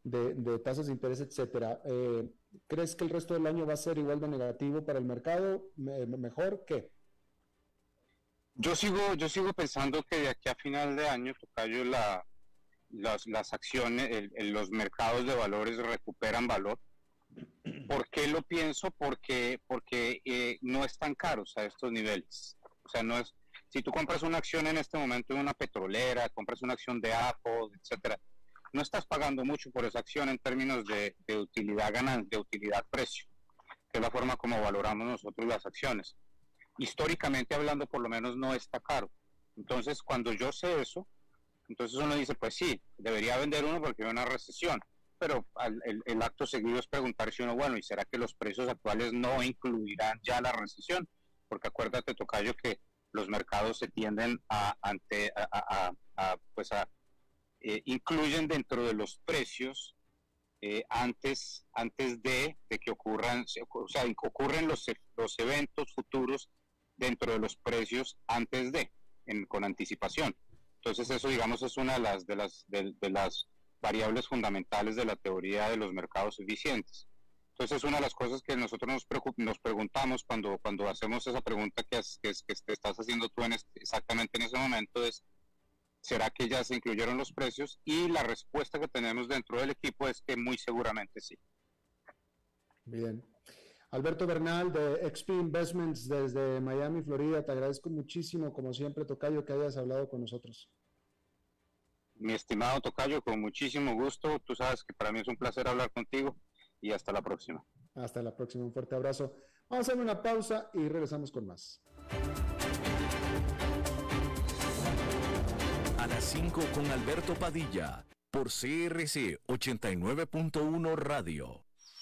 de, tasas de interés, etcétera. Eh, ¿Crees que el resto del año va a ser igual de negativo para el mercado? ¿Mejor qué?
Yo sigo, yo sigo pensando que de aquí a final de año, Tocayo, la, las, las acciones, los mercados de valores recuperan valor. ¿Por qué lo pienso? Porque, porque eh, no están caros a estos niveles. O sea, no es, si tú compras una acción en este momento en una petrolera, compras una acción de Apple, etcétera, no estás pagando mucho por esa acción en términos de, utilidad ganancia, de utilidad precio, que es la forma como valoramos nosotros las acciones. Históricamente hablando, por lo menos no está caro. Entonces, cuando yo sé eso, entonces uno dice, pues sí, debería vender uno porque hay una recesión. Pero el, el acto seguido es preguntarse uno, bueno, ¿y será que los precios actuales no incluirán ya la recesión? Porque acuérdate, Tocayo, que los mercados se tienden a, ante, a, pues a eh, incluyen dentro de los precios eh, antes, antes de, que ocurran, o sea, ocurren los, los eventos futuros dentro de los precios antes de, con anticipación. Entonces eso, digamos, es una de las, de las, de, las variables fundamentales de la teoría de los mercados eficientes. Entonces, una de las cosas que nosotros nos, nos preguntamos cuando, cuando hacemos esa pregunta que, que, que te estás haciendo tú en exactamente en ese momento es, ¿será que ya se incluyeron los precios? Y la respuesta que tenemos dentro del equipo es que muy seguramente sí.
Bien. Alberto Bernal de XP Investments desde Miami, Florida, te agradezco muchísimo, como siempre, Tocayo, que hayas hablado con nosotros.
Mi estimado Tocayo, con muchísimo gusto. Tú sabes que para mí es un placer hablar contigo y hasta la próxima.
Hasta la próxima, un fuerte abrazo. Vamos a hacer una pausa y regresamos con más.
A las 5 con Alberto Padilla, por CRC 89.1 Radio.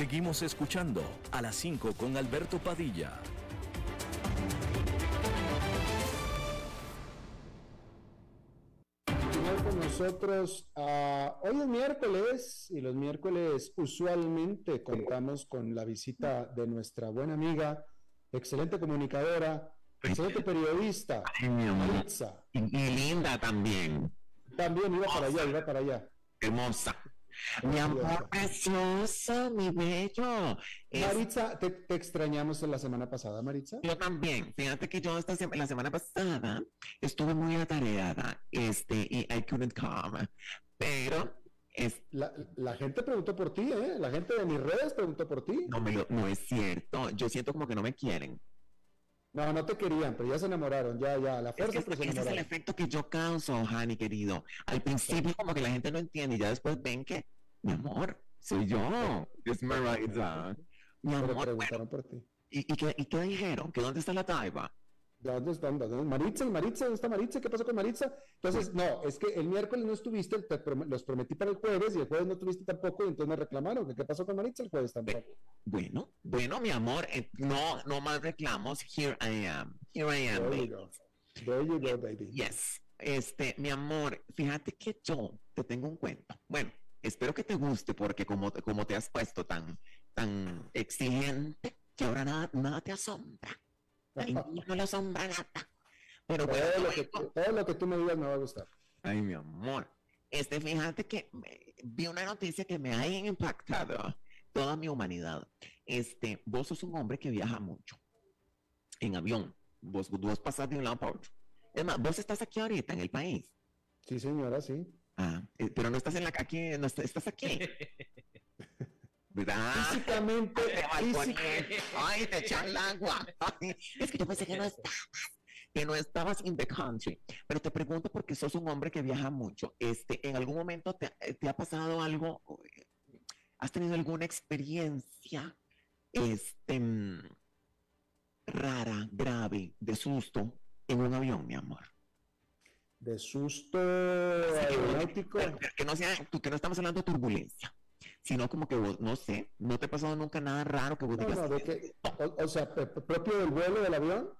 Seguimos escuchando a las 5 con Alberto Padilla.
con nosotros. Uh, hoy es miércoles y los miércoles usualmente contamos con la visita de nuestra buena amiga, excelente comunicadora, excelente periodista,
Maritza. Y, linda también.
También iba para allá, iba para allá.
Hermosa. Mi amor precioso, mi bello.
Maritza, te, extrañamos la semana pasada, Maritza.
Yo también. Fíjate que yo esta la semana pasada estuve muy atareada este, y I couldn't come. Pero es...
La, la, gente preguntó por ti, ¿eh? La gente de mis redes preguntó por ti.
No, me no es cierto. Yo siento como que no me quieren.
No, no te querían, pero ya se enamoraron, ya, ya, la fuerza
es que, Ese es el efecto que yo causo, Hani, querido. Al principio como que la gente no entiende y ya después ven que, mi amor, soy yo, es Marisa. Mi amor, preguntaron por ti. ¿Y, y, qué, ¿Y qué dijeron? ¿Que dónde está la taiba?
¿Dónde están? Maritza, Maritza, ¿dónde está Maritza? ¿Qué pasó con Maritza? Entonces, no, es que el miércoles no estuviste, los prometí para el jueves y el jueves no estuviste tampoco y entonces me reclamaron. ¿Qué pasó con Maritza el jueves tampoco?
Bueno, bueno, mi amor, eh, no, no más reclamos. Here I am. Here I am,
There You go. There you go, baby.
Yes. Este, mi amor, fíjate que yo te tengo un cuento. Bueno, espero que te guste porque como, como te has puesto tan, tan exigente que ahora nada, nada te asombra no la sombra Pero
todo, lo que, todo lo que tú me digas me va a gustar.
Ay, mi amor. Este, fíjate que vi una noticia que me ha impactado toda mi humanidad. Este, vos sos un hombre que viaja mucho en avión. Vos, vos pasas de un lado para otro. Es más, vos estás aquí ahorita en el país.
Sí, señora, sí.
Ah, eh, pero no estás en la aquí, no estás aquí. ¿verdad?
Físicamente,
Ay, te echan el agua. es que yo pensé que no estabas, que no estabas in the country. Pero te pregunto porque sos un hombre que viaja mucho. Este, ¿En algún momento te, te ha pasado algo? ¿Has tenido alguna experiencia este, rara, grave, de susto en un avión, mi amor?
De susto aeronáutico.
Que, no sea, que no estamos hablando de turbulencia sino como que vos, no sé, no te ha pasado nunca nada raro que vos
No,
digas.
no, de que, o, o sea, propio del vuelo del avión.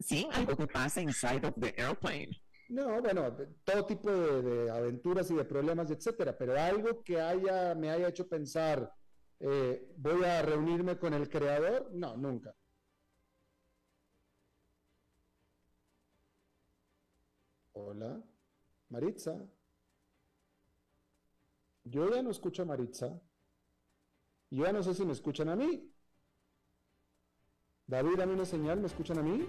Sí, algo que pasa inside of the airplane.
No, bueno, todo tipo de, de aventuras y de problemas, etcétera, pero algo que haya, me haya hecho pensar, eh, voy a reunirme con el creador, no, nunca. Hola, Maritza. Yo ya no escucho a Maritza. Yo ya no sé si me escuchan a mí. David, dame una señal, ¿me escuchan a mí?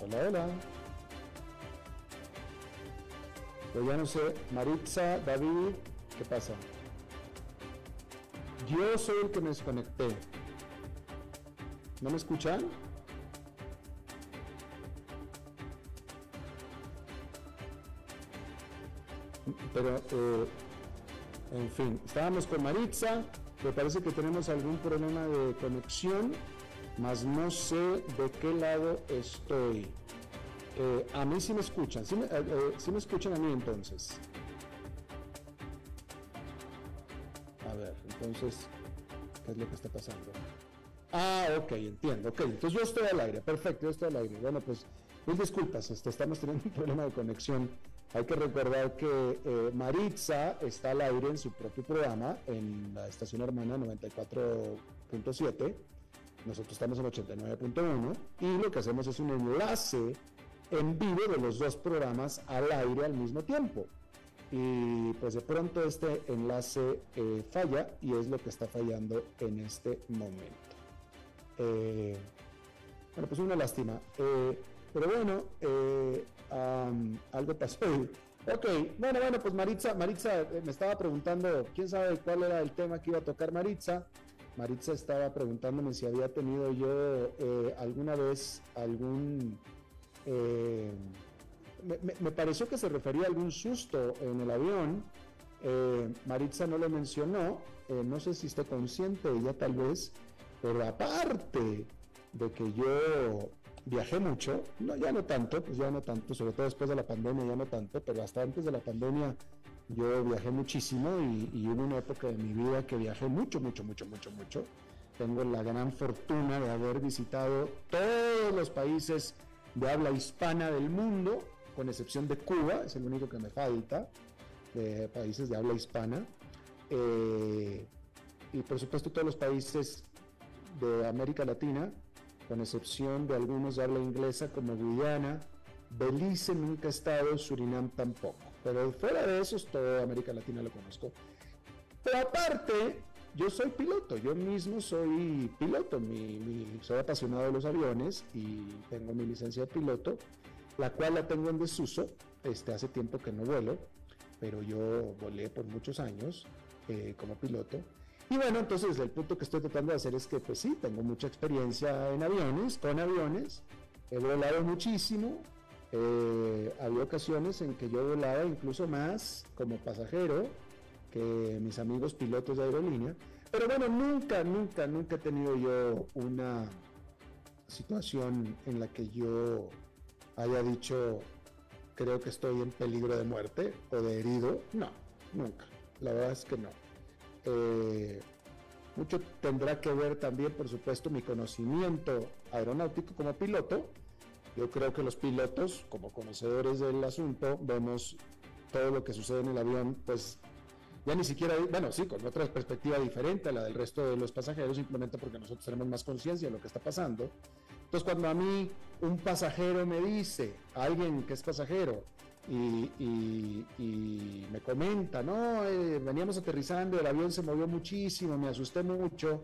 Hola, hola. Yo ya no sé, Maritza, David, ¿qué pasa? Yo soy el que me desconecté. ¿No me escuchan? Pero, eh, en fin, estábamos con Maritza, me parece que tenemos algún problema de conexión, mas no sé de qué lado estoy. Eh, a mí sí me escuchan, sí me, eh, eh, sí me escuchan a mí entonces. A ver, entonces, ¿qué es lo que está pasando? Ah, ok, entiendo, ok, entonces yo estoy al aire, perfecto, yo estoy al aire. Bueno, pues, mil disculpas, este, estamos teniendo un problema de conexión. Hay que recordar que eh, Maritza está al aire en su propio programa, en la estación hermana 94.7. Nosotros estamos en 89.1 y lo que hacemos es un enlace en vivo de los dos programas al aire al mismo tiempo. Y pues de pronto este enlace eh, falla y es lo que está fallando en este momento. Eh, bueno, pues una lástima. Eh, pero bueno, algo pasó. Ok, bueno, bueno, pues Maritza, Maritza eh, me estaba preguntando, quién sabe cuál era el tema que iba a tocar Maritza. Maritza estaba preguntándome si había tenido yo eh, alguna vez algún... eh, me, pareció que se refería a algún susto en el avión. Maritza no lo mencionó, no sé si está consciente, ella tal vez, pero aparte de que yo viajé mucho, no, ya no tanto, pues ya no tanto, sobre todo después de la pandemia ya no tanto, pero hasta antes de la pandemia yo viajé muchísimo y, y hubo una época de mi vida que viajé mucho, mucho, mucho, mucho, mucho. Tengo la gran fortuna de haber visitado todos los países de habla hispana del mundo, con excepción de Cuba, es el único que me falta, de países de habla hispana. Eh, y por supuesto todos los países de América Latina, con excepción de algunos de habla inglesa como Guyana, Belice nunca he estado, Surinam tampoco. Pero fuera de eso, toda América Latina lo conozco. Pero aparte, yo soy piloto, yo mismo soy piloto, mi- soy apasionado de los aviones y tengo mi licencia de piloto, la cual la tengo en desuso, este, hace tiempo que no vuelo, pero yo volé por muchos años eh, como piloto. Y bueno, entonces el punto que estoy tratando de hacer es que pues sí, tengo mucha experiencia en aviones, con aviones, he volado muchísimo, eh, había ocasiones en que yo volaba incluso más como pasajero que mis amigos pilotos de aerolínea, pero bueno, nunca, nunca, nunca he tenido yo una situación en la que yo haya dicho creo que estoy en peligro de muerte o de herido, no, nunca, la verdad es que no. Eh, mucho tendrá que ver también, por supuesto, mi conocimiento aeronáutico como piloto. Yo creo que los pilotos, como conocedores del asunto, vemos todo lo que sucede en el avión, pues ya ni siquiera, bueno, sí, con otra perspectiva diferente a la del resto de los pasajeros, simplemente porque nosotros tenemos más conciencia de lo que está pasando. Entonces, cuando a mí un pasajero me dice, alguien que es pasajero, y, y- y me comenta, no, eh, veníamos aterrizando, el avión se movió muchísimo, me asusté mucho.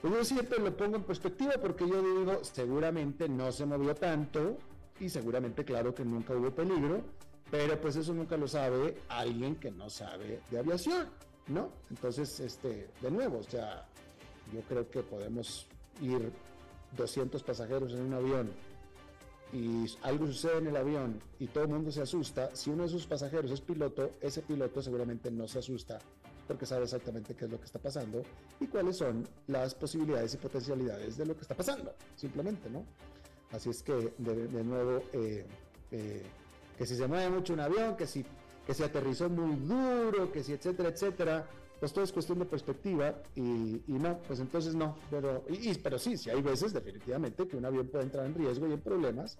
Pues yo siempre lo pongo en perspectiva porque yo digo, seguramente no se movió tanto y seguramente, claro, que nunca hubo peligro, pero pues eso nunca lo sabe alguien que no sabe de aviación, ¿no? Entonces, este, de nuevo, o sea, yo creo que podemos ir 200 pasajeros en un avión y algo sucede en el avión y todo el mundo se asusta, si uno de esos pasajeros es piloto, ese piloto seguramente no se asusta porque sabe exactamente qué es lo que está pasando y cuáles son las posibilidades y potencialidades de lo que está pasando, simplemente, ¿no? Así es que, de, de nuevo, eh, eh, que si se mueve mucho un avión, que si que se aterrizó muy duro, que si etcétera, etcétera, pues todo es cuestión de perspectiva y, no, pues entonces no, pero, pero sí, sí hay veces definitivamente que un avión puede entrar en riesgo y en problemas,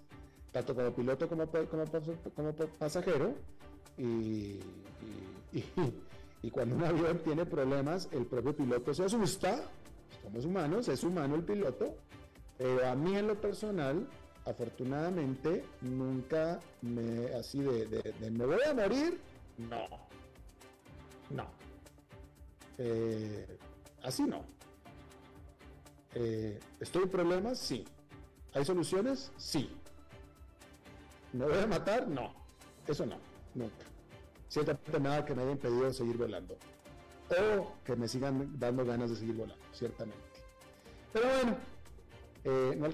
tanto como piloto como, como, pasajero, y, y, cuando un avión tiene problemas, el propio piloto se asusta, somos humanos, es humano el piloto, pero a mí en lo personal, afortunadamente, nunca me, así de me voy a morir, no, no. Eh, así no. Eh, ¿Estoy en problemas? Sí. ¿Hay soluciones? Sí. ¿Me voy a matar? No. Eso no. Nunca. Ciertamente nada que me haya impedido seguir volando. O que me sigan dando ganas de seguir volando, ciertamente. Pero bueno, eh, no,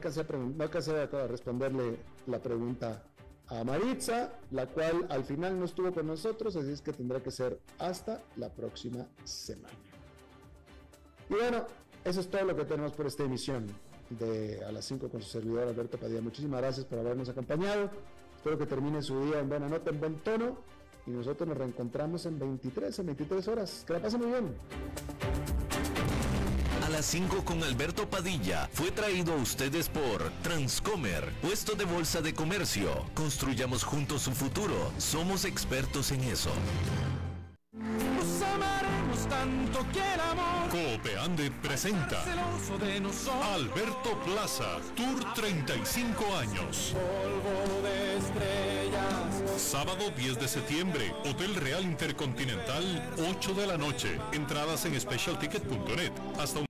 no alcancé a responderle la pregunta a Maritza, la cual al final no estuvo con nosotros, así es que tendrá que ser hasta la próxima semana. Y bueno, eso es todo lo que tenemos por esta emisión de A las 5 con su servidor Alberto Padilla. Muchísimas gracias por habernos acompañado. Espero que termine su día en buena nota, en buen tono. Y nosotros nos reencontramos en 23, en 23 horas. Que la pasen muy bien
las 5 con Alberto Padilla fue traído a ustedes por Transcomer, puesto de bolsa de comercio. Construyamos juntos su futuro. Somos expertos en eso.
Nos amaremos tanto que el amor.
Presenta Alberto Plaza, Tour 35 años.
Polvo de estrellas.
Sábado 10 de septiembre, Hotel Real Intercontinental, 8 de la noche. Entradas en specialticket.net. Hasta un